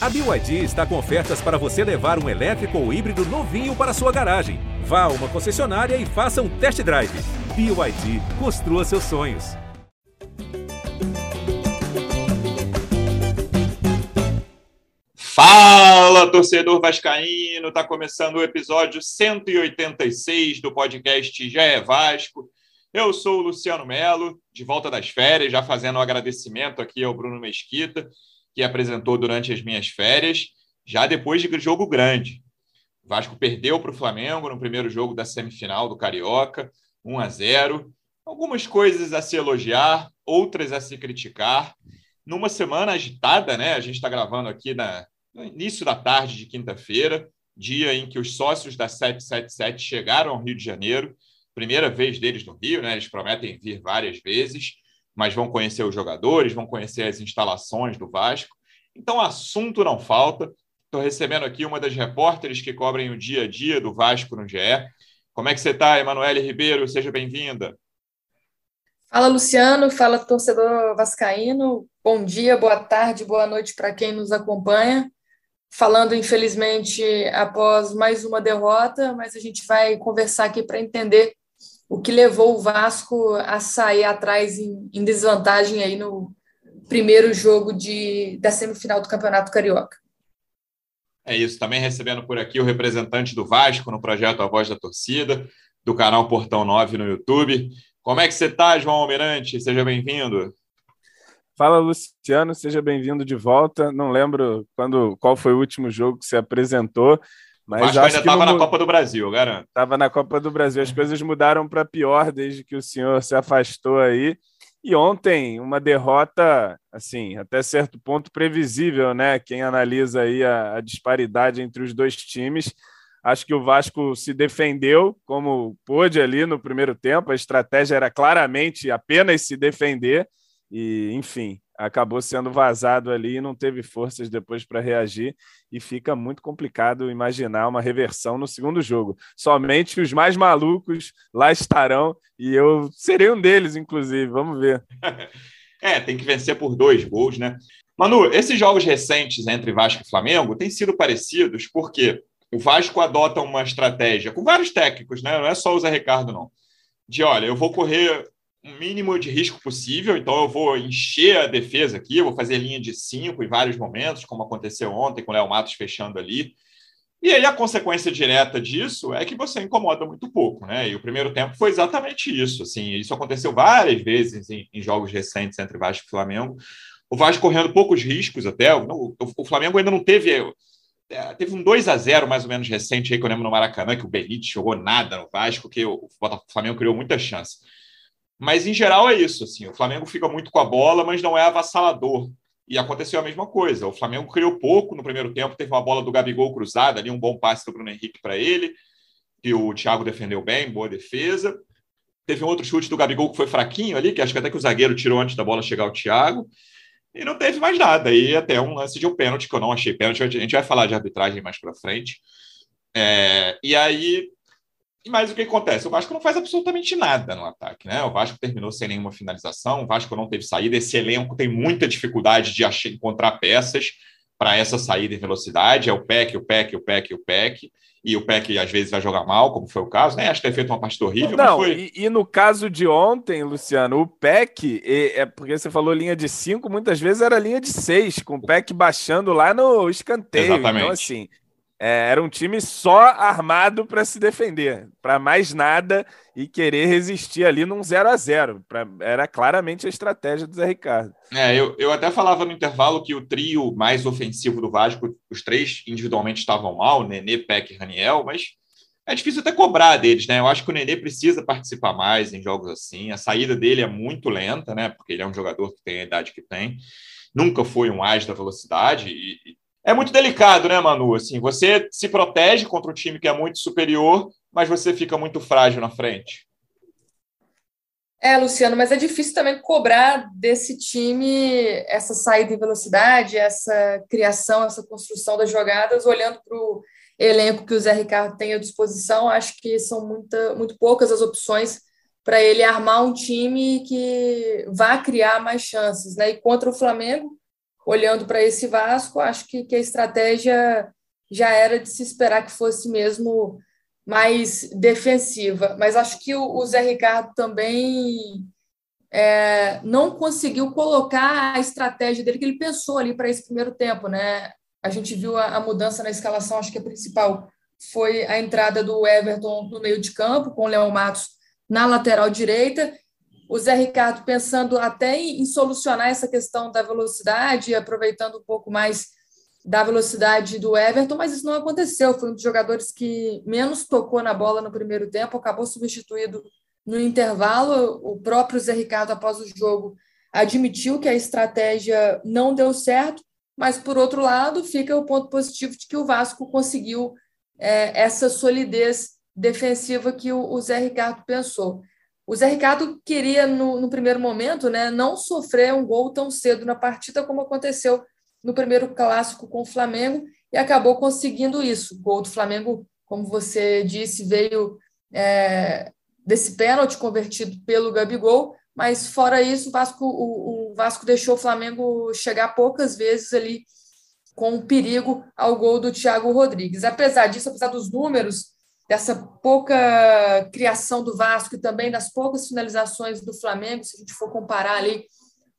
A BYD está com ofertas para você levar um elétrico ou híbrido novinho para sua garagem. Vá a uma concessionária e faça um test drive. BYD, construa seus sonhos. Fala, torcedor vascaíno! Tá começando o episódio 186 do podcast Já é Vasco. Eu sou o Luciano Melo, de volta das férias, já fazendo um agradecimento aqui ao Bruno Mesquita, que apresentou durante as minhas férias, já depois de jogo grande. O Vasco perdeu para o Flamengo no primeiro jogo da semifinal do Carioca, 1 a 0. Algumas coisas a se elogiar, outras a se criticar. Numa semana agitada, né? A gente está gravando aqui na, no início da tarde de quinta-feira, dia em que os sócios da 777 chegaram ao Rio de Janeiro primeira vez deles no Rio, né? Eles prometem vir várias vezes, mas vão conhecer os jogadores, vão conhecer as instalações do Vasco. Então, assunto não falta. Estou recebendo aqui uma das repórteres que cobrem o dia a dia do Vasco no GE. Como é que você está, Emanuele Ribeiro? Seja bem-vinda. Fala, Luciano. Fala, torcedor vascaíno. Bom dia, boa tarde, boa noite para quem nos acompanha falando, infelizmente, após mais uma derrota, mas a gente vai conversar aqui para entender o que levou o Vasco a sair atrás em, em desvantagem aí no primeiro jogo de, da semifinal do Campeonato Carioca. É isso, também recebendo por aqui o representante do Vasco no projeto A Voz da Torcida, do canal Portão 9 no YouTube. Como é que você está, João Almirante? Seja bem-vindo. Fala, Luciano, seja bem-vindo de volta. Não lembro quando, qual foi o último jogo que você apresentou, mas acho, acho que ainda estava na Copa do Brasil, garanto. Estava na Copa do Brasil. As coisas mudaram para pior desde que o senhor se afastou aí. E ontem, uma derrota, assim, até certo ponto previsível, né? Quem analisa aí a, a disparidade entre os dois times. Acho que o Vasco se defendeu como pôde ali no primeiro tempo. A estratégia era claramente apenas se defender. E, enfim, acabou sendo vazado ali e não teve forças depois para reagir e fica muito complicado imaginar uma reversão no segundo jogo. Somente os mais malucos lá estarão e eu serei um deles, inclusive. Vamos ver. É, tem que vencer por dois gols, né? Manu, esses jogos recentes entre Vasco e Flamengo têm sido parecidos porque o Vasco adota uma estratégia com vários técnicos, né? Não é só o Zé Ricardo, não. De olha, eu vou correr um mínimo de risco possível, então eu vou encher a defesa aqui, eu vou fazer linha de cinco em vários momentos, como aconteceu ontem com o Léo Matos fechando ali. E aí a consequência direta disso é que você incomoda muito pouco, né? E o primeiro tempo foi exatamente isso. Assim, isso aconteceu várias vezes em, em jogos recentes entre Vasco e Flamengo. O Vasco correndo poucos riscos até. O, o, o Flamengo ainda não teve. É, teve um 2 a 0 mais ou menos recente aí que eu lembro no Maracanã, que o Benítez jogou nada no Vasco, que o, o Flamengo criou muita chance. Mas, em geral, é isso. Assim, o Flamengo fica muito com a bola, mas não é avassalador. E aconteceu a mesma coisa. O Flamengo criou pouco no primeiro tempo, teve uma bola do Gabigol cruzada ali, um bom passe do Bruno Henrique para ele, que o Thiago defendeu bem, boa defesa. Teve um outro chute do Gabigol que foi fraquinho ali, que acho que até que o zagueiro tirou antes da bola chegar ao Thiago. E não teve mais nada. E até um lance de um pênalti, que eu não achei pênalti. A gente vai falar de arbitragem mais para frente. É, e aí mas o que acontece? O Vasco não faz absolutamente nada no ataque, né? O Vasco terminou sem nenhuma finalização, o Vasco não teve saída. Esse elenco tem muita dificuldade de achar, encontrar peças para essa saída em velocidade. É o PEC, o PEC, o PEC, o PEC. E o PEC às vezes vai jogar mal, como foi o caso, né? Acho que ter feito uma partida horrível. Não, foi... e, e, no caso de ontem, Luciano, o PEC, é, é porque você falou linha de 5, muitas vezes era linha de 6, com o PEC baixando lá no escanteio. Então, Exatamente. Então, assim, é, era um time só armado para se defender, para mais nada e querer resistir ali num 0 a 0 pra, Era claramente a estratégia do Zé Ricardo. É, eu, eu até falava no intervalo que o trio mais ofensivo do Vasco, os três individualmente estavam mal, Nenê, Peck e Raniel, mas é difícil até cobrar deles, né? Eu acho que o Nenê precisa participar mais em jogos assim. A saída dele é muito lenta, né? Porque ele é um jogador que tem a idade que tem. Nunca foi um as da velocidade e, é muito delicado, né, Manu? Assim, você se protege contra um time que é muito superior, mas você fica muito frágil na frente. É, Luciano, mas é difícil também cobrar desse time essa saída em velocidade, essa criação, essa construção das jogadas, olhando para o elenco que o Zé Ricardo tem à disposição. Acho que são muita, muito poucas as opções para ele armar um time que vá criar mais chances. Né? E contra o Flamengo, olhando para esse Vasco, acho que, que a estratégia já era de se esperar que fosse mesmo mais defensiva. Mas acho que o, o Zé Ricardo também é, não conseguiu colocar a estratégia dele que ele pensou ali para esse primeiro tempo, né? A gente viu a, a, mudança na escalação, acho que a principal foi a entrada do Everton no meio de campo, com o Léo Matos na lateral direita. O Zé Ricardo pensando até em, solucionar essa questão da velocidade, aproveitando um pouco mais da velocidade do Everton, mas isso não aconteceu. Foi um dos jogadores que menos tocou na bola no primeiro tempo, acabou substituído no intervalo. O próprio Zé Ricardo, após o jogo, admitiu que a estratégia não deu certo, mas, por outro lado, fica o ponto positivo de que o Vasco conseguiu é, essa solidez defensiva que o, o, Zé Ricardo pensou. O Zé Ricardo queria, no, no primeiro momento, né, não sofrer um gol tão cedo na partida como aconteceu no primeiro clássico com o Flamengo e acabou conseguindo isso. O gol do Flamengo, como você disse, veio é, desse pênalti convertido pelo Gabigol, mas fora isso, o Vasco, o, o Vasco deixou o Flamengo chegar poucas vezes ali com perigo ao gol do Thiago Rodrigues. Apesar disso, apesar dos números, dessa pouca criação do Vasco e também das poucas finalizações do Flamengo, se a gente for comparar ali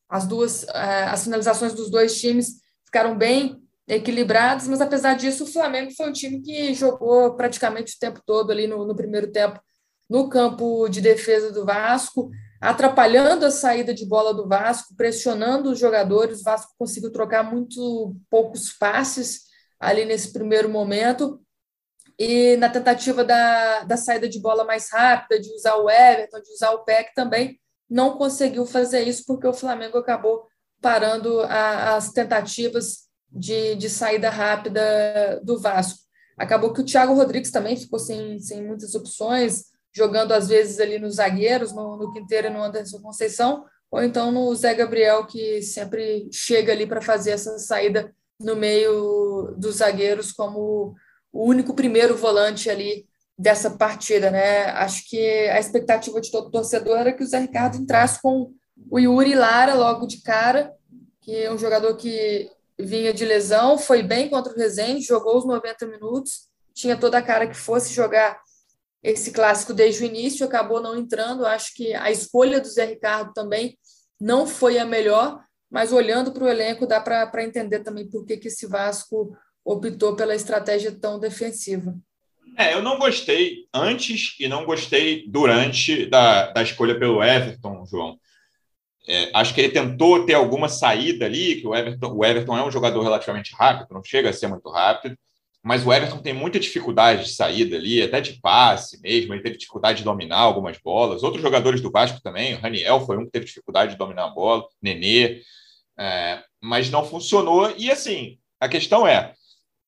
as duas, é, as finalizações dos dois times, ficaram bem equilibrados, mas apesar disso, o Flamengo foi um time que jogou praticamente o tempo todo ali no, no primeiro tempo no campo de defesa do Vasco, atrapalhando a saída de bola do Vasco, pressionando os jogadores. O Vasco conseguiu trocar muito poucos passes ali nesse primeiro momento. E na tentativa da, da saída de bola mais rápida, de usar o Everton, de usar o PEC também, não conseguiu fazer isso porque o Flamengo acabou parando a, as tentativas de, de saída rápida do Vasco. Acabou que o Thiago Rodrigues também ficou sem, sem muitas opções, jogando às vezes ali nos zagueiros, no, no Quinteiro e no Anderson Conceição, ou então no Zé Gabriel, que sempre chega ali para fazer essa saída no meio dos zagueiros como o único primeiro volante ali dessa partida, né? Acho que a expectativa de todo torcedor era que o Zé Ricardo entrasse com o Yuri Lara logo de cara, que é um jogador que vinha de lesão, foi bem contra o Resende, jogou os 90 minutos, tinha toda a cara que fosse jogar esse clássico desde o início, acabou não entrando. Acho que a escolha do Zé Ricardo também não foi a melhor, mas olhando para o elenco dá para entender também por que, que esse Vasco optou pela estratégia tão defensiva. É, eu não gostei antes e não gostei durante da, da escolha pelo Everton, João. É, acho que ele tentou ter alguma saída ali, que o Everton, o Everton é um jogador relativamente rápido, não chega a ser muito rápido, mas o Everton tem muita dificuldade de saída ali, até de passe mesmo, ele teve dificuldade de dominar algumas bolas. Outros jogadores do Vasco também, o Raniel foi um que teve dificuldade de dominar a bola, Nenê, é, mas não funcionou. E assim, a questão é,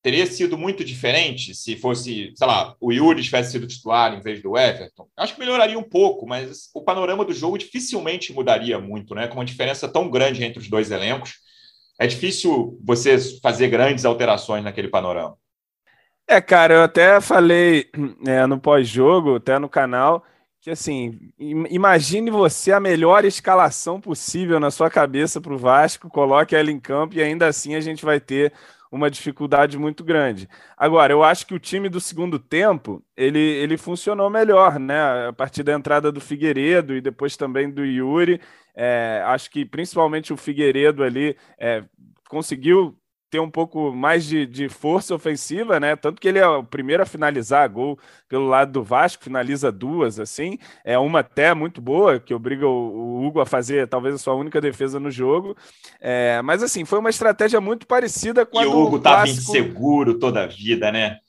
teria sido muito diferente se fosse, sei lá, o Yuri tivesse sido titular em vez do Everton. Acho que melhoraria um pouco, mas o panorama do jogo dificilmente mudaria muito, né? Com uma diferença tão grande entre os dois elencos, é difícil você fazer grandes alterações naquele panorama. É, cara, eu até falei é, no pós-jogo, até no canal, que assim, imagine você a melhor escalação possível na sua cabeça para o Vasco, coloque ela em campo e ainda assim a gente vai ter uma dificuldade muito grande. Agora, eu acho que o time do segundo tempo, ele, ele funcionou melhor, né? A partir da entrada do Figueiredo e depois também do Yuri, é, acho que principalmente o Figueiredo ali é, conseguiu ter um pouco mais de, de, força ofensiva, né? Tanto que ele é o primeiro a finalizar gol pelo lado do Vasco, finaliza duas, assim. É uma até muito boa, que obriga o, o Hugo a fazer talvez a sua única defesa no jogo. É, mas, assim, foi uma estratégia muito parecida com e a do E o Hugo estava clássico... inseguro toda a vida, né?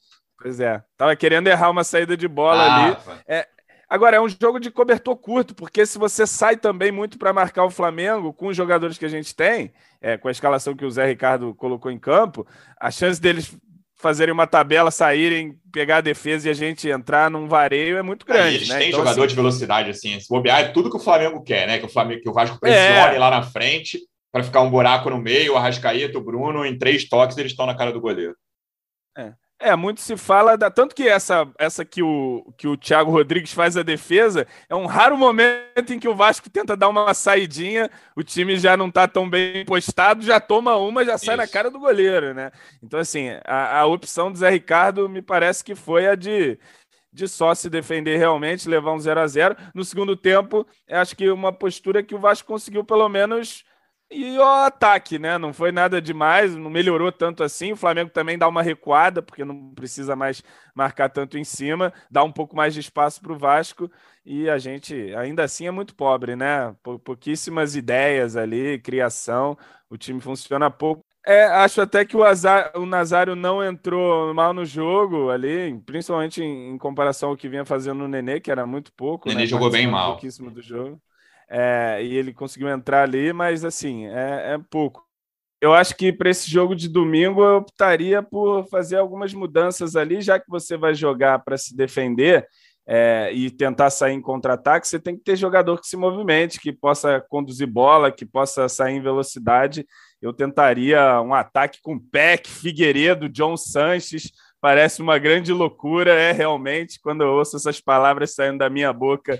Pois é, tava querendo errar uma saída de bola ah, ali. É, Agora, é um jogo de cobertor curto, porque se você sai também muito para marcar o Flamengo, com os jogadores que a gente tem, é, com a escalação que o Zé Ricardo colocou em campo, a chance deles fazerem uma tabela, saírem, pegar a defesa e a gente entrar num vareio é muito grande. É, eles né? têm então, jogador assim... de velocidade, assim. Se bobear, é tudo que o Flamengo quer, né? Que o, Flamengo, que o Vasco pressione é. lá na frente para ficar um buraco no meio, o Arrascaeta, o Bruno, em três toques, eles estão na cara do goleiro. É. É, muito se fala da. Tanto que essa, essa que, o, que o Thiago Rodrigues faz a defesa é um raro momento em que o Vasco tenta dar uma saidinha, o time já não está tão bem postado, já toma uma, já sai Isso. na cara do goleiro, né? Então, assim, a, a opção do Zé Ricardo me parece que foi a de, de só se defender realmente, levar um 0 a 0 No segundo tempo, acho que uma postura que o Vasco conseguiu, pelo menos e o ataque, né? Não foi nada demais, não melhorou tanto assim. O Flamengo também dá uma recuada, porque não precisa mais marcar tanto em cima, dá um pouco mais de espaço para o Vasco. E a gente ainda assim é muito pobre, né? Pouquíssimas ideias ali, criação, o time funciona pouco. É, acho até que o, Azar, o Nazário não entrou mal no jogo ali, principalmente em, em comparação ao que vinha fazendo no Nenê, que era muito pouco. O Nenê né? jogou bem mal. Pouquíssimo do jogo. É, e ele conseguiu entrar ali, mas assim, é, é pouco. Eu acho que para esse jogo de domingo eu optaria por fazer algumas mudanças ali, já que você vai jogar para se defender é, e tentar sair em contra-ataque, você tem que ter jogador que se movimente, que possa conduzir bola, que possa sair em velocidade. Eu tentaria um ataque com Peck, Figueiredo, John Sanches, parece uma grande loucura, é realmente, quando eu ouço essas palavras saindo da minha boca,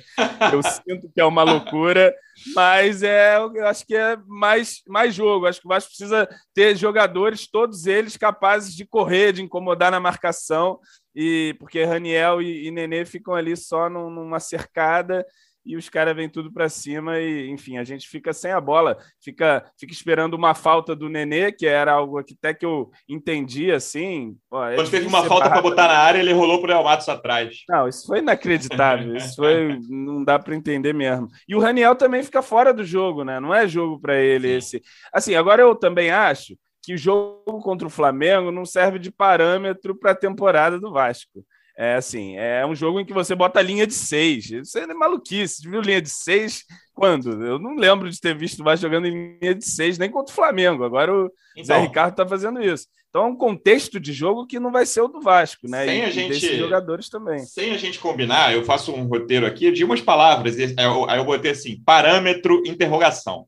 eu sinto que é uma loucura, mas é, eu acho que é mais, mais jogo. Acho que o Vasco precisa ter jogadores, todos eles capazes de correr, de incomodar na marcação, e porque Raniel e, e Nenê ficam ali só num, numa cercada e os caras vêm tudo para cima e, enfim, a gente fica sem a bola, fica, fica esperando uma falta do Nenê, que era algo que até que eu entendi assim. É Quando teve uma falta para botar na área, ele rolou pro El Matos atrás. Não, isso foi inacreditável, isso foi não dá para entender mesmo. E o Raniel também fica fora do jogo, né? Não é jogo para ele Sim. esse. Assim, agora eu também acho que o jogo contra o Flamengo não serve de parâmetro para a temporada do Vasco. É assim, é um jogo em que você bota linha de seis. Isso é maluquice. Você viu linha de seis quando? Eu não lembro de ter visto mais jogando em linha de seis, nem contra o Flamengo. Agora o então, Zé Ricardo está fazendo isso. Então é um contexto de jogo que não vai ser o do Vasco, né? Sem e, a gente, jogadores também. Sem a gente combinar, eu faço um roteiro aqui de umas palavras. Aí eu botei assim: parâmetro, interrogação.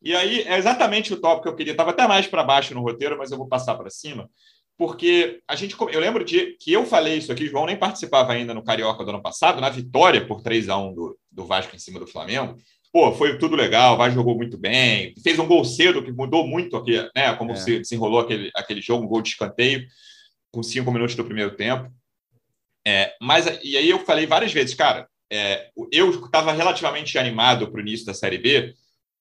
E aí é exatamente o tópico que eu queria. Estava até mais para baixo no roteiro, mas eu vou passar para cima porque a gente, eu lembro de que eu falei isso aqui, João nem participava ainda no Carioca do ano passado, na vitória por 3 a 1 do, do Vasco em cima do Flamengo. Pô, foi tudo legal, o Vasco jogou muito bem, fez um gol cedo que mudou muito aqui, né? Como é. se desenrolou aquele, aquele jogo, um gol de escanteio, com cinco minutos do primeiro tempo. É, mas, e aí eu falei várias vezes, cara, é, eu estava relativamente animado para o início da Série B,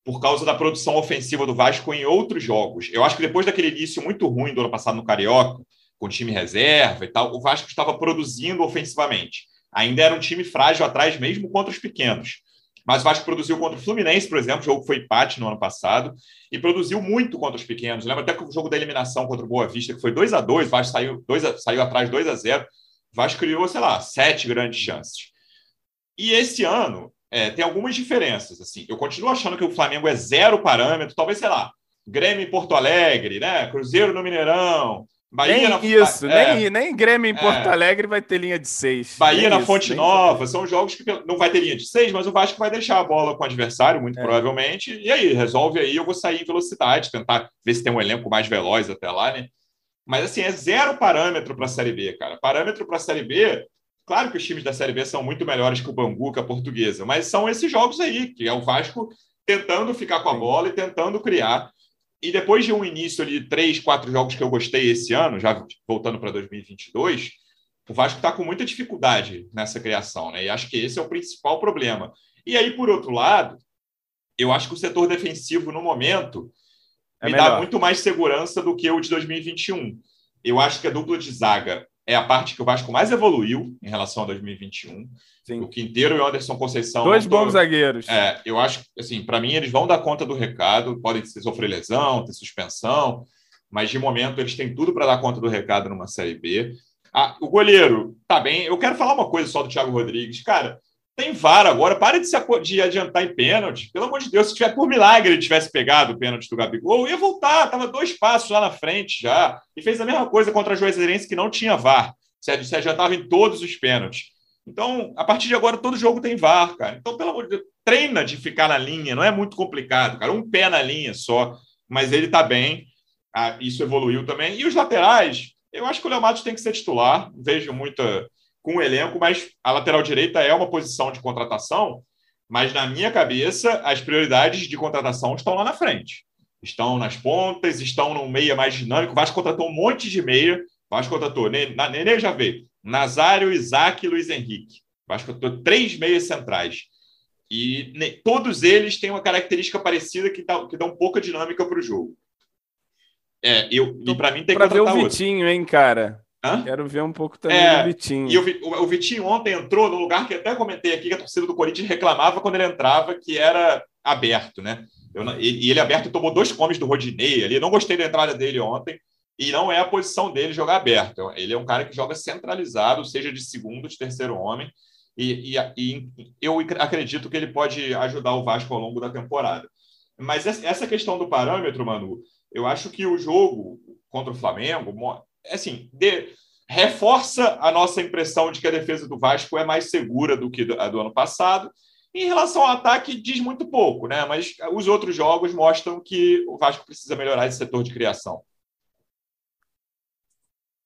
por causa da produção ofensiva do Vasco em outros jogos. Eu acho que depois daquele início muito ruim do ano passado no Carioca, com time reserva e tal, o Vasco estava produzindo ofensivamente. Ainda era um time frágil atrás, mesmo contra os pequenos. Mas o Vasco produziu contra o Fluminense, por exemplo, o jogo foi empate no ano passado, e produziu muito contra os pequenos. Lembra até que o jogo da eliminação contra o Boa Vista, que foi 2 a 2 o Vasco saiu, 2 a, saiu atrás 2 a 0 o Vasco criou, sei lá, sete grandes chances. E esse ano, é, tem algumas diferenças. Assim, eu continuo achando que o Flamengo é zero parâmetro, talvez, sei lá, Grêmio em Porto Alegre, né? Cruzeiro no Mineirão. Bahia nem na... isso, é, nem, nem Grêmio em Porto é, Alegre vai ter linha de seis. Bahia na isso, Fonte Nova, são jogos que não vai ter linha de seis, mas o Vasco vai deixar a bola com o adversário, muito é. provavelmente. E aí, resolve aí, eu vou sair em velocidade, tentar ver se tem um elenco mais veloz até lá, né? Mas assim, é zero parâmetro para a Série B, cara. Parâmetro para a Série B Claro que os times da Série B são muito melhores que o Bangu, que a Portuguesa, mas são esses jogos aí, que é o Vasco tentando ficar com a bola e tentando criar. E depois de um início de três, quatro jogos que eu gostei esse ano, já voltando para 2022, o Vasco está com muita dificuldade nessa criação, né? E acho que esse é o principal problema. E aí, por outro lado, eu acho que o setor defensivo, no momento, é me melhor. dá muito mais segurança do que o de 2021. Eu acho que a dupla de zaga é a parte que o Vasco mais evoluiu em relação a 2021. Sim. O Quinteiro e o Anderson Conceição. Dois bons zagueiros. É, eu acho que, assim, para mim, eles vão dar conta do recado. Podem sofrer lesão, ter suspensão, mas de momento eles têm tudo para dar conta do recado numa Série B. Ah, o goleiro, tá bem. Eu quero falar uma coisa só do Thiago Rodrigues. Cara, tem VAR agora, para de, se, de adiantar em pênalti. Pelo amor de Deus, se tiver por milagre ele tivesse pegado o pênalti do Gabigol, ia voltar, estava dois passos lá na frente já. E fez a mesma coisa contra a Juazeirense, que não tinha VAR. Se adiantava em todos os pênaltis. Então, a partir de agora, todo jogo tem VAR, cara. Então, pelo amor de Deus, treina de ficar na linha, não é muito complicado, cara. Um pé na linha só, mas ele tá bem. Ah, isso evoluiu também. E os laterais, Eu acho que o Léo Matos tem que ser titular, vejo muita com o elenco, mas a lateral direita é uma posição de contratação, mas na minha cabeça as prioridades de contratação estão lá na frente. Estão nas pontas, estão no meia mais dinâmico. O Vasco contratou um monte de meia. O Vasco contratou, Nenê já veio, Nazário, Isaac e Luiz Henrique. O Vasco contratou três meias centrais. E ne, todos eles têm uma característica parecida que dá, que dá um pouco dinâmica para o jogo. É, eu, e para mim tem que ver o Vitinho, outro. hein, cara? Hã? Quero ver um pouco também é, do Vitinho. E o, o, Vitinho ontem entrou no lugar que até comentei aqui que a torcida do Corinthians reclamava quando ele entrava, que era aberto, né? Eu, e, e ele aberto tomou dois comes do Rodinei ali. Não gostei da entrada dele ontem. E não é a posição dele jogar aberto. Ele é um cara que joga centralizado, seja de segundo, de terceiro homem. E, e, e, eu acredito que ele pode ajudar o Vasco ao longo da temporada. Mas essa questão do parâmetro, Manu, eu acho que o jogo contra o Flamengo, assim, de, reforça a nossa impressão de que a defesa do Vasco é mais segura do que a do ano passado. Em relação ao ataque, diz muito pouco, né? Mas os outros jogos mostram que o Vasco precisa melhorar esse setor de criação.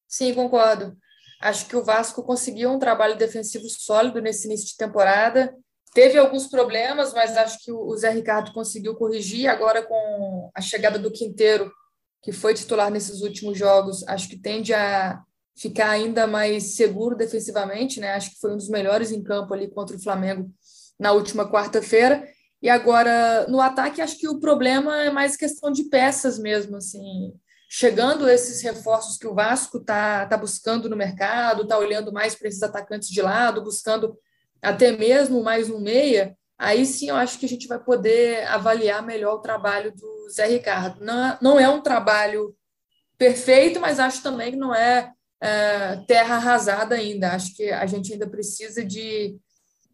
Sim, concordo. Acho que o Vasco conseguiu um trabalho defensivo sólido nesse início de temporada. Teve alguns problemas, mas acho que o Zé Ricardo conseguiu corrigir. Agora, com a chegada do Quinteiro, que foi titular nesses últimos jogos, acho que tende a ficar ainda mais seguro defensivamente. Né? Acho que foi um dos melhores em campo ali contra o Flamengo na última quarta-feira. E agora, no ataque, acho que o problema é mais questão de peças mesmo. Assim, chegando esses reforços que o Vasco está tá buscando no mercado, está olhando mais para esses atacantes de lado, buscando até mesmo mais um meia, aí sim eu acho que a gente vai poder avaliar melhor o trabalho do Zé Ricardo. Não, não é um trabalho perfeito, mas acho também que não é, é terra arrasada ainda. Acho que a gente ainda precisa de,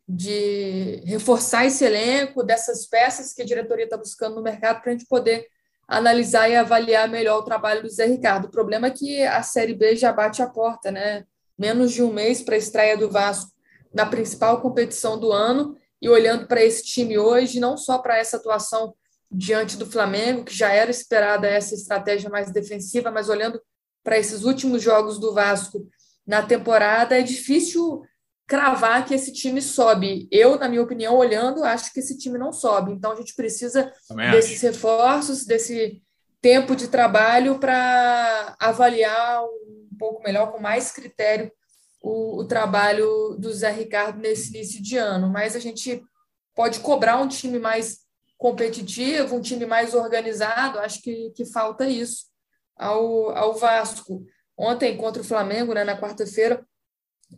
de reforçar esse elenco, dessas peças que a diretoria está buscando no mercado para a gente poder analisar e avaliar melhor o trabalho do Zé Ricardo. O problema é que a Série B já bate a porta, né? Menos de um mês para a estreia do Vasco na principal competição do ano e olhando para esse time hoje, não só para essa atuação diante do Flamengo, que já era esperada essa estratégia mais defensiva, mas olhando para esses últimos jogos do Vasco na temporada, é difícil cravar que esse time sobe. Eu, na minha opinião, olhando, acho que esse time não sobe. Então a gente precisa Também desses acho. reforços, desse tempo de trabalho para avaliar um pouco melhor, com mais critério, o, o, trabalho do Zé Ricardo nesse início de ano. Mas a gente pode cobrar um time mais competitivo, um time mais organizado. Acho que, que falta isso ao, ao Vasco. Ontem, contra o Flamengo, né, na quarta-feira,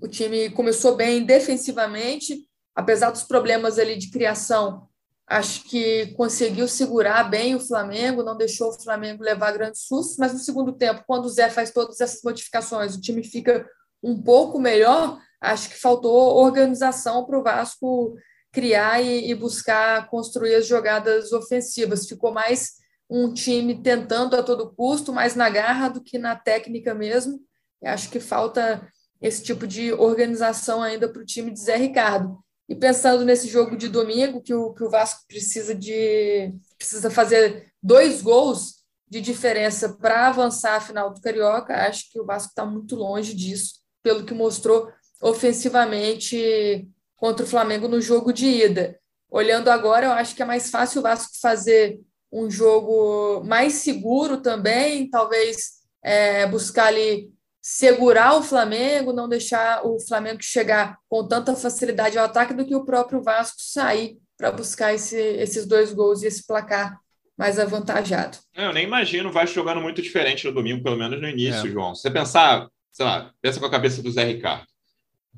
o time começou bem defensivamente, apesar dos problemas ali de criação. Acho que conseguiu segurar bem o Flamengo, não deixou o Flamengo levar grandes sustos, mas no segundo tempo, quando o Zé faz todas essas modificações, o time fica um pouco melhor. Acho que faltou organização para o Vasco criar e, e buscar construir as jogadas ofensivas. Ficou mais um time tentando a todo custo, mais na garra do que na técnica mesmo. Acho que falta esse tipo de organização ainda para o time de Zé Ricardo. E pensando nesse jogo de domingo, que o, que o Vasco precisa de precisa fazer dois gols de diferença para avançar a final do Carioca, acho que o Vasco está muito longe disso, pelo que mostrou ofensivamente contra o Flamengo no jogo de ida. Olhando agora, eu acho que é mais fácil o Vasco fazer um jogo mais seguro também, talvez é, buscar ali segurar o Flamengo, não deixar o Flamengo chegar com tanta facilidade ao ataque do que o próprio Vasco sair para buscar esse, esses dois gols e esse placar mais avantajado. Eu nem imagino o Vasco jogando muito diferente no domingo, pelo menos no início, é. João. Você pensar, sei lá, pensa com a cabeça do Zé Ricardo.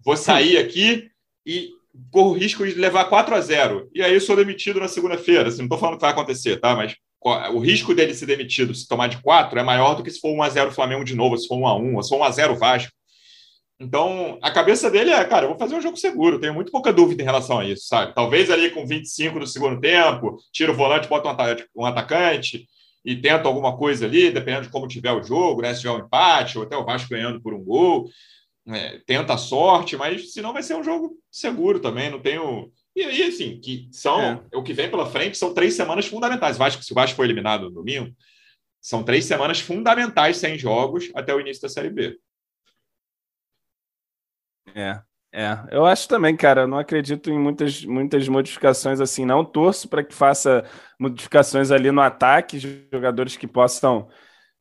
Vou sair aqui e corro o risco de levar 4 a 0 E aí eu sou demitido na segunda-feira. Assim, não estou falando que vai acontecer, tá? Mas o risco dele ser demitido se tomar de 4 é maior do que se for 1x0 Flamengo de novo, se for 1x1, ou se for 1x0 Vasco. Então, a cabeça dele é, cara, eu vou fazer um jogo seguro, tenho muito pouca dúvida em relação a isso, sabe? Talvez ali com 25 do segundo tempo, tira o volante, bota um atacante e tenta alguma coisa ali, dependendo de como tiver o jogo, né? Se tiver um empate, ou até o Vasco ganhando por um gol. É, tenta a sorte, mas senão vai ser um jogo seguro também, não tenho e aí, assim, que são é. o que vem pela frente são três semanas fundamentais. Vasco, se o Vasco for eliminado no domingo, são três semanas fundamentais sem jogos até o início da Série B. É, é. Eu acho também, cara. Eu não acredito em muitas, muitas modificações assim, não. Torço para que faça modificações ali no ataque, jogadores que possam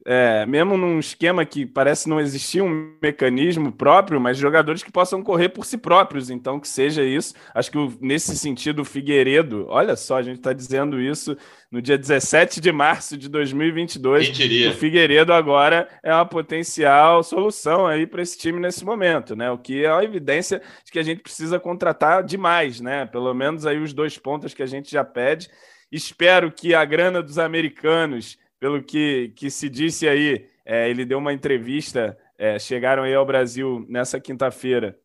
é, mesmo num esquema que parece não existir um mecanismo próprio, mas jogadores que possam correr por si próprios, então que seja isso. Acho que nesse sentido, o Figueiredo, olha só, a gente está dizendo isso no dia 17 de março de 2022. Quem diria? O Figueiredo agora é uma potencial solução aí para esse time nesse momento, né? O que é uma evidência de que a gente precisa contratar demais, né? Pelo menos aí os dois pontos que a gente já pede. Espero que a grana dos americanos pelo que, que se disse aí, é, ele deu uma entrevista, é, chegaram aí ao Brasil nessa quinta-feira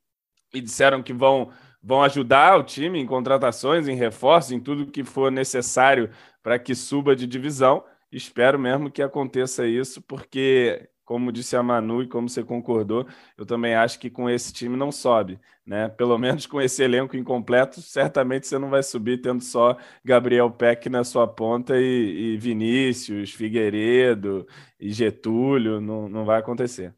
e disseram que vão, vão ajudar o time em contratações, em reforços, em tudo que for necessário para que suba de divisão. Espero mesmo que aconteça isso, porque como disse a Manu e como você concordou, eu também acho que com esse time não sobe, né? Pelo menos com esse elenco incompleto, certamente você não vai subir tendo só Gabriel Peck na sua ponta e, e Vinícius, Figueiredo e Getúlio, não, não vai acontecer.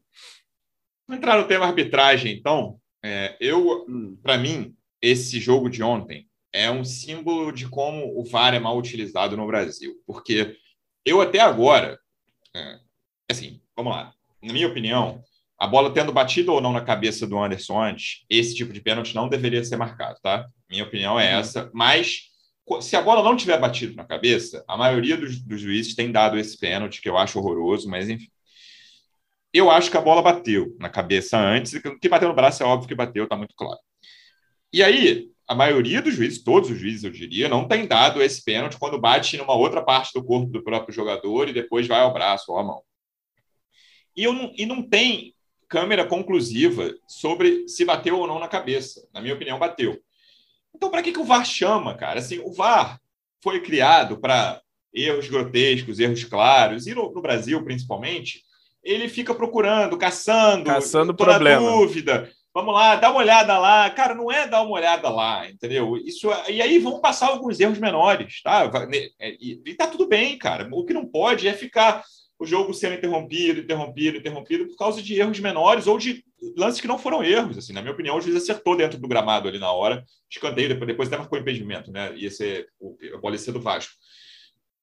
Vamos entrar no tema arbitragem, então. É, eu, hum. para mim, esse jogo de ontem é um símbolo de como o VAR é mal utilizado no Brasil, porque eu até agora, é, assim, vamos lá. Na minha opinião, a bola tendo batido ou não na cabeça do Anderson antes, esse tipo de pênalti não deveria ser marcado, tá? Minha opinião é uhum. essa. Mas se a bola não tiver batido na cabeça, a maioria dos, dos juízes tem dado esse pênalti, que eu acho horroroso, mas enfim. Eu acho que a bola bateu na cabeça antes, e que bateu no braço é óbvio que bateu, tá muito claro. E aí, a maioria dos juízes, todos os juízes, eu diria, não tem dado esse pênalti quando bate numa outra parte do corpo do próprio jogador e depois vai ao braço ou à mão. E, não, e não tem câmera conclusiva sobre se bateu ou não na cabeça. Na minha opinião, bateu. Então, para que, que o VAR chama, cara? Assim, o VAR foi criado para erros grotescos, erros claros, e no, no, Brasil, principalmente, ele fica procurando, caçando, caçando problema. dúvida. Vamos lá, dá uma olhada lá. Cara, não é dar uma olhada lá, entendeu? Isso, e aí vão passar alguns erros menores, tá? E, e tá tudo bem, cara. O que não pode é ficar o jogo sendo interrompido, interrompido, interrompido por causa de erros menores ou de lances que não foram erros. Assim, na minha opinião, o juiz acertou dentro do gramado ali na hora, escanteio, depois, depois até marcou impedimento, né? Ia ser o, a bola ia ser do Vasco.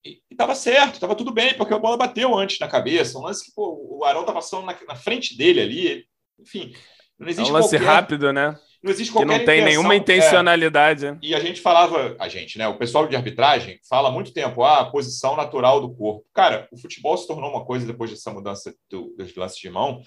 E estava certo, estava tudo bem, porque a bola bateu antes na cabeça. Um lance que pô, o Arão estava passando na, na, frente dele ali. Enfim, não existe é um lance qualquer... rápido, né? Não existe qualquer que não tem intenção, nenhuma intencionalidade. É, e a gente falava, a gente, né? O pessoal de arbitragem fala há muito tempo, ah, a posição natural do corpo. Cara, o futebol se tornou uma coisa depois dessa mudança do, dos lances de mão.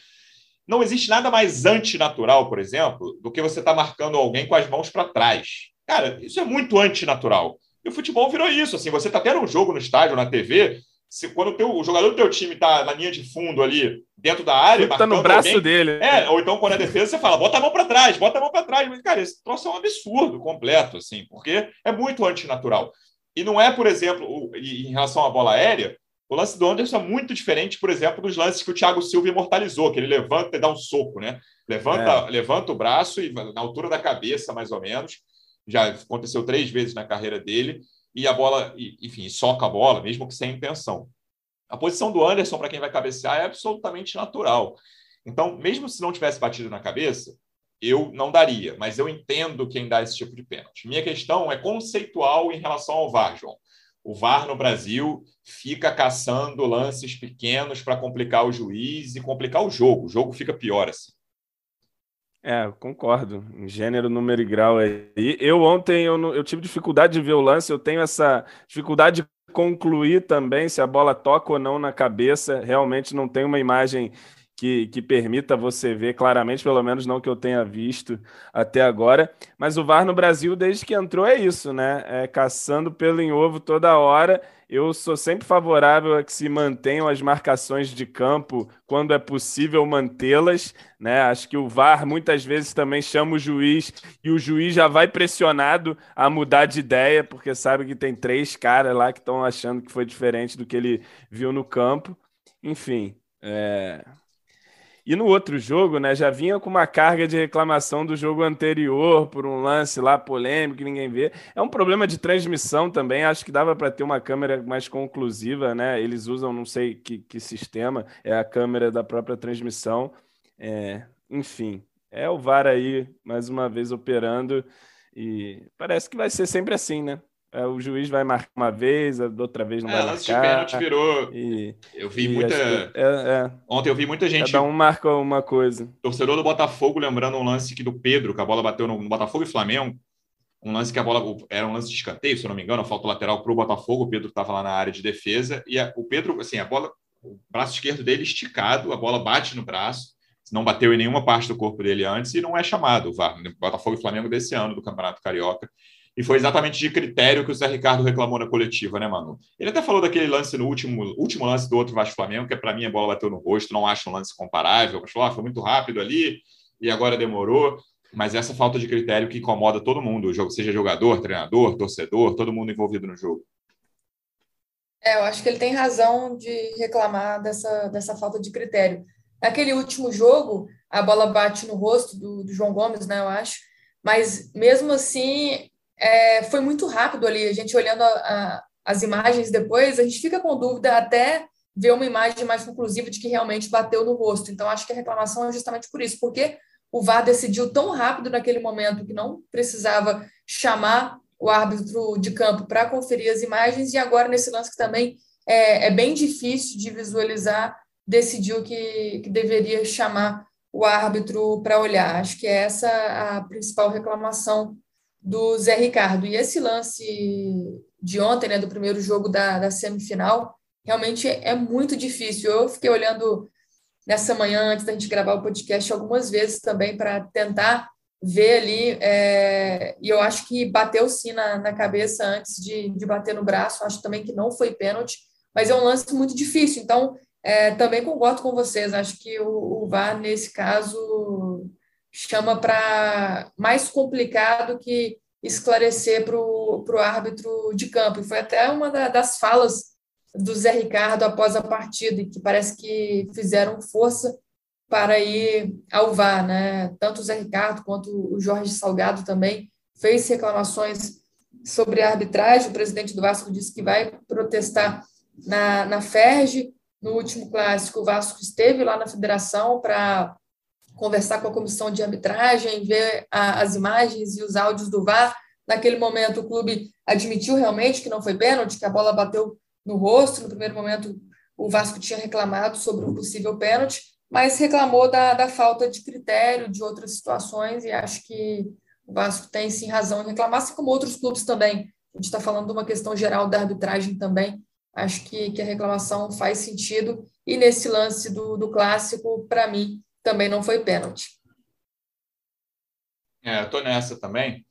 Não existe nada mais antinatural, por exemplo, do que você estar tá marcando alguém com as mãos para trás. Cara, isso é muito antinatural. E o futebol virou isso. Assim, você está tendo um jogo no estádio, na TV, se quando o, teu, o jogador do teu time está na linha de fundo ali, dentro da área, tá no braço alguém, dele. É, ou então quando é defesa, você fala, bota a mão para trás, bota a mão para trás. Mas, cara, esse troço é um absurdo completo, assim, porque é muito antinatural. E não é, por exemplo, em relação à bola aérea, o lance do Anderson é muito diferente, por exemplo, dos lances que o Thiago Silva imortalizou, que ele levanta e dá um soco, né? Levanta, é. levanta o braço e na altura da cabeça, mais ou menos. Já aconteceu três vezes na carreira dele e a bola, enfim, soca a bola, mesmo que sem intenção. A posição do Anderson, para quem vai cabecear, é absolutamente natural. Então, mesmo se não tivesse batido na cabeça, eu não daria, mas eu entendo quem dá esse tipo de pênalti. Minha questão é conceitual em relação ao VAR, João. O VAR no Brasil fica caçando lances pequenos para complicar o juiz e complicar o jogo. O jogo fica pior assim. É, concordo. Gênero, número e grau aí. Eu ontem eu, eu tive dificuldade de ver o lance, eu tenho essa dificuldade de concluir também se a bola toca ou não na cabeça. Realmente não tem uma imagem que, que permita você ver claramente, pelo menos não que eu tenha visto até agora. Mas o VAR no Brasil, desde que entrou, é isso, né? É caçando pelo em ovo toda hora eu sou sempre favorável a que se mantenham as marcações de campo quando é possível mantê-las. Né? Acho que o VAR muitas vezes também chama o juiz e o juiz já vai pressionado a mudar de ideia, porque sabe que tem três caras lá que estão achando que foi diferente do que ele viu no campo. Enfim. É... E no outro jogo, né, já vinha com uma carga de reclamação do jogo anterior por um lance lá polêmico que ninguém vê. É um problema de transmissão também. Acho que dava para ter uma câmera mais conclusiva, né? Eles usam, não sei que, que sistema, é a câmera da própria transmissão. É, enfim, é o VAR aí mais uma vez operando e parece que vai ser sempre assim, né? É, o juiz vai marcar uma vez, a outra vez não é, vai marcar. Lance de pênalti virou. E, eu vi muita. É, é, Ontem eu vi muita gente. Cada um marca uma coisa. Torcedor do Botafogo lembrando um lance que do Pedro, que a bola bateu no, no Botafogo e Flamengo. Um lance que a bola era um lance de escanteio, se eu não me engano, a falta lateral para o Botafogo. O Pedro estava lá na área de defesa e a, o Pedro, assim, a bola, o braço esquerdo dele esticado, a bola bate no braço não bateu em nenhuma parte do corpo dele antes e não é chamado o VAR. Botafogo e Flamengo desse ano do Campeonato Carioca. E foi exatamente de critério que o Zé Ricardo reclamou na coletiva, né, Manu? Ele até falou daquele lance no último, último lance do outro Vasco Flamengo, que para mim a bola bateu no rosto, não acho um lance comparável. Mas falou, ah, foi muito rápido ali e agora demorou. Mas essa falta de critério que incomoda todo mundo, seja jogador, treinador, torcedor, todo mundo envolvido no jogo. É, eu acho que ele tem razão de reclamar dessa, dessa falta de critério. Naquele último jogo, a bola bate no rosto do, do João Gomes, né, eu acho. Mas mesmo assim, é, foi muito rápido ali. A gente olhando a, a, as imagens depois, a gente fica com dúvida até ver uma imagem mais conclusiva de que realmente bateu no rosto. Então, acho que a reclamação é justamente por isso, porque o VAR decidiu tão rápido naquele momento que não precisava chamar o árbitro de campo para conferir as imagens, e agora nesse lance que também é, é bem difícil de visualizar, decidiu que, que deveria chamar o árbitro para olhar. Acho que é essa a principal reclamação do Zé Ricardo. E esse lance de ontem, né, do primeiro jogo da, da semifinal, realmente é muito difícil. Eu fiquei olhando nessa manhã, antes da gente gravar o podcast, algumas vezes também para tentar ver ali, é, e eu acho que bateu sim na, na cabeça antes de, de bater no braço, acho também que não foi pênalti, mas é um lance muito difícil, então é, também concordo com vocês, acho que o, o VAR, nesse caso, chama para mais complicado que esclarecer para o árbitro de campo. E foi até uma da, das falas do Zé Ricardo após a partida, que parece que fizeram força para ir ao VAR. Né? Tanto o Zé Ricardo quanto o Jorge Salgado também fez reclamações sobre a arbitragem. O presidente do Vasco disse que vai protestar na, na FERJ. No último clássico, o Vasco esteve lá na federação para conversar com a comissão de arbitragem, ver a, as imagens e os áudios do VAR. Naquele momento, o clube admitiu realmente que não foi pênalti, que a bola bateu no rosto. No primeiro momento, o Vasco tinha reclamado sobre um possível pênalti, mas reclamou da, da falta de critério de outras situações e acho que o Vasco tem sim razão em reclamar, assim como outros clubes também. A gente está falando de uma questão geral da arbitragem também. Acho que, que a reclamação faz sentido. E nesse lance do, do clássico, para mim, também não foi pênalti. É, eu tô nessa também.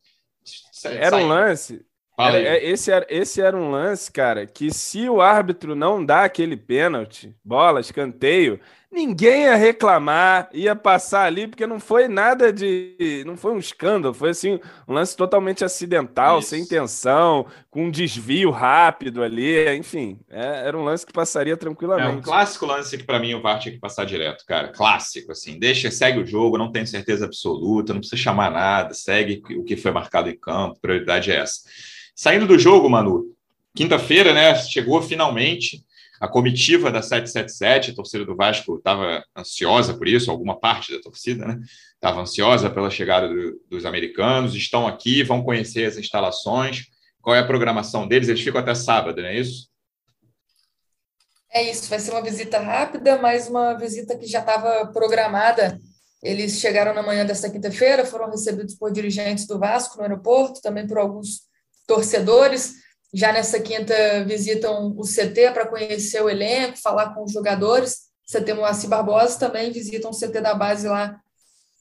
Era um lance. Era, é, esse, era, esse era um lance, cara, que se o árbitro não dá aquele pênalti, bola, escanteio, ninguém ia reclamar, ia passar ali, porque não foi nada de. Não foi um escândalo, foi assim, um lance totalmente acidental, Isso. sem intenção, com um desvio rápido ali, enfim, é, era um lance que passaria tranquilamente. É um clássico lance que para mim o VAR tinha que passar direto, cara. Clássico, assim, deixa, segue o jogo, não tem certeza absoluta, não precisa chamar nada, segue o que foi marcado em campo, prioridade é essa. Saindo do jogo, Manu, quinta-feira, né, chegou finalmente a comitiva da 777, a torcida do Vasco estava ansiosa por isso, alguma parte da torcida, né? Estava ansiosa pela chegada do, dos americanos, estão aqui, vão conhecer as instalações. Qual é a programação deles? Eles ficam até sábado, não é isso? É isso, vai ser uma visita rápida, mas uma visita que já estava programada. Eles chegaram na manhã desta quinta-feira, foram recebidos por dirigentes do Vasco no aeroporto, também por alguns torcedores. Já nessa quinta visitam o CT para conhecer o elenco, falar com os jogadores. CT Moacir Barbosa também visitam o CT da base lá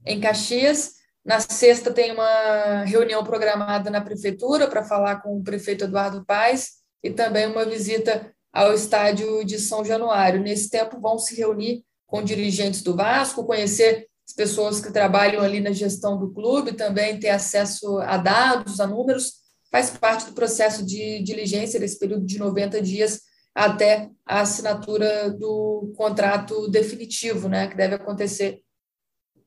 em Caxias. Na sexta tem uma reunião programada na prefeitura para falar com o prefeito Eduardo Paes e também uma visita ao estádio de São Januário. Nesse tempo vão se reunir com dirigentes do Vasco, conhecer as pessoas que trabalham ali na gestão do clube, também ter acesso a dados, a números faz parte do processo de diligência desse período de 90 dias até a assinatura do contrato definitivo, né, que deve acontecer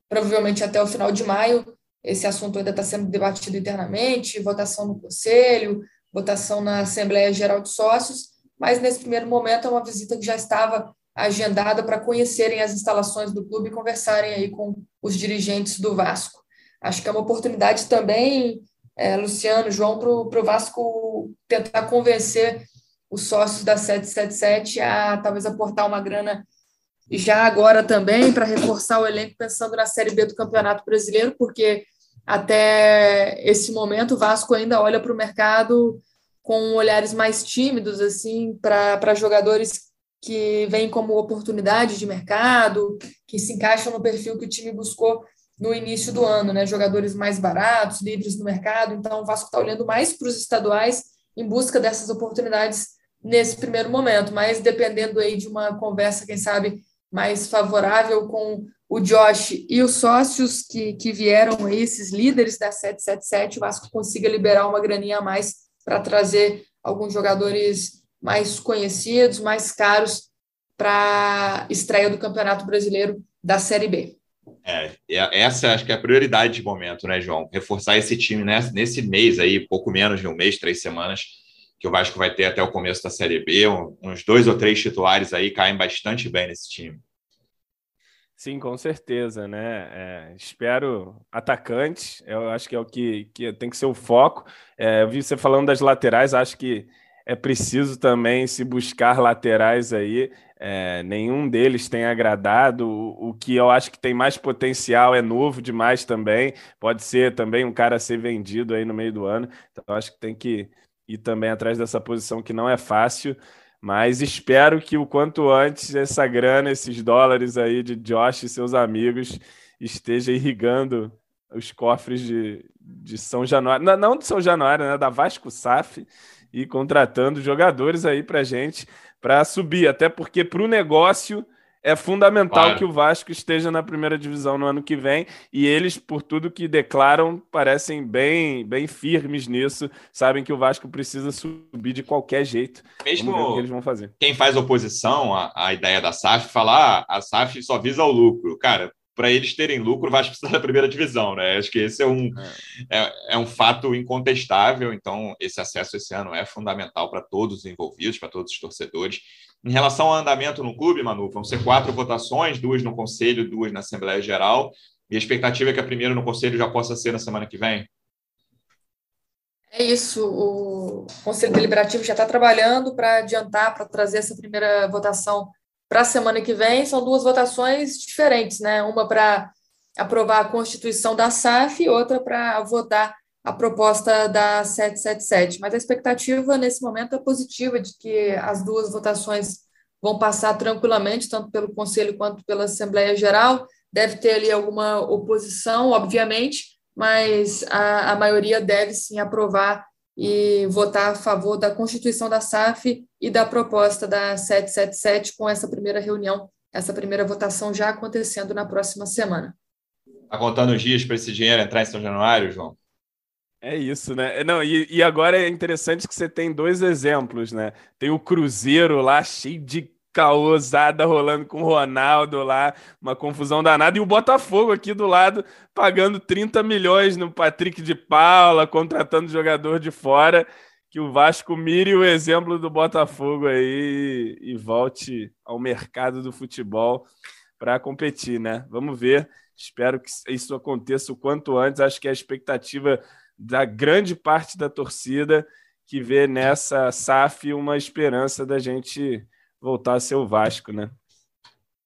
provavelmente até o final de maio. Esse assunto ainda está sendo debatido internamente, votação no Conselho, votação na Assembleia Geral de Sócios, mas nesse primeiro momento é uma visita que já estava agendada para conhecerem as instalações do clube e conversarem aí com os dirigentes do Vasco. Acho que é uma oportunidade também, é, Luciano, João, para o Vasco tentar convencer os sócios da 777 a talvez aportar uma grana já agora também para reforçar o elenco pensando na Série B do Campeonato Brasileiro, porque até esse momento o Vasco ainda olha para o mercado com olhares mais tímidos assim para jogadores que vêm como oportunidade de mercado, que se encaixam no perfil que o time buscou no início do ano, né? Jogadores mais baratos, livres no mercado. Então, o Vasco está olhando mais para os estaduais em busca dessas oportunidades nesse primeiro momento, mas dependendo aí de uma conversa, quem sabe, mais favorável com o Josh e os sócios que, que vieram aí, esses líderes da 777, o Vasco consiga liberar uma graninha a mais para trazer alguns jogadores mais conhecidos, mais caros para estreia do Campeonato Brasileiro da Série B. É, essa acho que é a prioridade de momento, né, João? Reforçar esse time nesse, nesse mês aí, pouco menos de um mês, três semanas, que o Vasco vai ter até o começo da Série B. uns dois ou três titulares aí caem bastante bem nesse time. Sim, com certeza, né? É, espero atacantes, eu acho que é o que, que tem que ser o foco. É, eu vi você falando das laterais, acho que é preciso também se buscar laterais aí. É, nenhum deles tem agradado. O, o, que eu acho que tem mais potencial é novo demais também. Pode ser também um cara a ser vendido aí no meio do ano. Então, acho que tem que ir também atrás dessa posição que não é fácil. Mas espero que o quanto antes essa grana, esses dólares aí de Josh e seus amigos esteja irrigando os cofres de, de São Januário, não, não de São Januário, né, da Vasco SAF, e contratando jogadores aí para gente para subir, até porque para o negócio é fundamental claro. que o Vasco esteja na primeira divisão no ano que vem e eles, por tudo que declaram, parecem bem, bem firmes nisso, sabem que o Vasco precisa subir de qualquer jeito. Mesmo o que eles vão fazer. Quem faz oposição à, à ideia da SAF falar ah, a SAF só visa o lucro. Cara, para eles terem lucro, o Vasco precisa da primeira divisão, né? Acho que esse é um, é. É, é um fato incontestável. Então, esse acesso esse ano é fundamental para todos os envolvidos, para todos os torcedores. Em relação ao andamento no clube, Manu, vão ser quatro votações, duas no Conselho, duas na Assembleia Geral. E a expectativa é que a primeira no Conselho já possa ser na semana que vem? É isso. O Conselho Deliberativo já está trabalhando para adiantar, para trazer essa primeira votação para a semana que vem são duas votações diferentes, né? Uma para aprovar a constituição da SAF e outra para votar a proposta da 777. Mas a expectativa nesse momento é positiva de que as duas votações vão passar tranquilamente, tanto pelo Conselho quanto pela Assembleia Geral. Deve ter ali alguma oposição, obviamente, mas a, a maioria deve sim aprovar e votar a favor da constituição da SAF e da proposta da 777 com essa primeira reunião, essa primeira votação já acontecendo na próxima semana. Está contando os dias para esse dinheiro entrar em São Januário, João? É isso, né? Não, e, e agora é interessante que você tem dois exemplos, né? Tem o Cruzeiro lá cheio de caosada rolando com o Ronaldo lá, uma confusão danada, e o Botafogo aqui do lado pagando 30 milhões no Patrick de Paula, contratando jogador de fora, que o Vasco mire o exemplo do Botafogo aí e volte ao mercado do futebol para competir, né? Vamos ver. Espero que isso aconteça o quanto antes. Acho que é a expectativa da grande parte da torcida que vê nessa SAF uma esperança da gente voltar a ser o Vasco, né?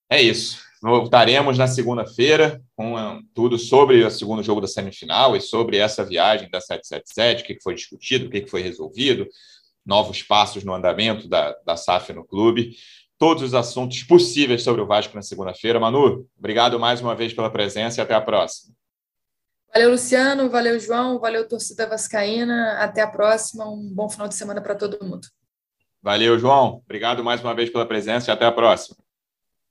É isso. Voltaremos na segunda-feira com ah, tudo sobre o segundo jogo da semifinal e sobre essa viagem da 777, o que foi discutido, o que foi resolvido, novos passos no andamento da, da SAF no clube, todos os assuntos possíveis sobre o Vasco na segunda-feira. Manu, obrigado mais uma vez pela presença e até a próxima. Valeu, Luciano, valeu, João, valeu, torcida vascaína. Até a próxima. Um bom final de semana para todo mundo. Valeu, João. Obrigado mais uma vez pela presença e até a próxima.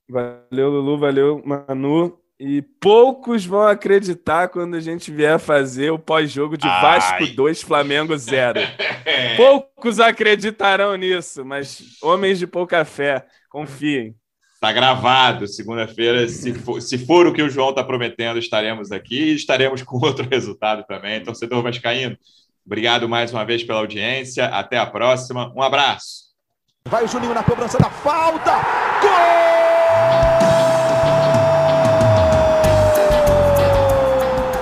Valeu, Lulu. Valeu, Manu. E poucos vão acreditar quando a gente vier fazer o pós-jogo de Ai. Vasco 2, Flamengo 0. poucos acreditarão nisso, mas homens de pouca fé, confiem. Está gravado. Segunda-feira, se for, se for o que o João está prometendo, estaremos aqui e estaremos com outro resultado também. Torcedor Vascaíno, obrigado mais uma vez pela audiência. Até a próxima. Um abraço. Vai o Juninho na cobrança da falta. Gol!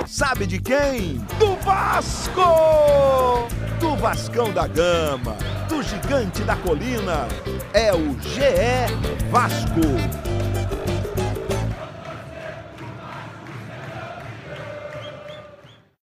Sabe de quem? Do Vasco! Do Vascão da Gama, do Gigante da Colina. É o GE Vasco.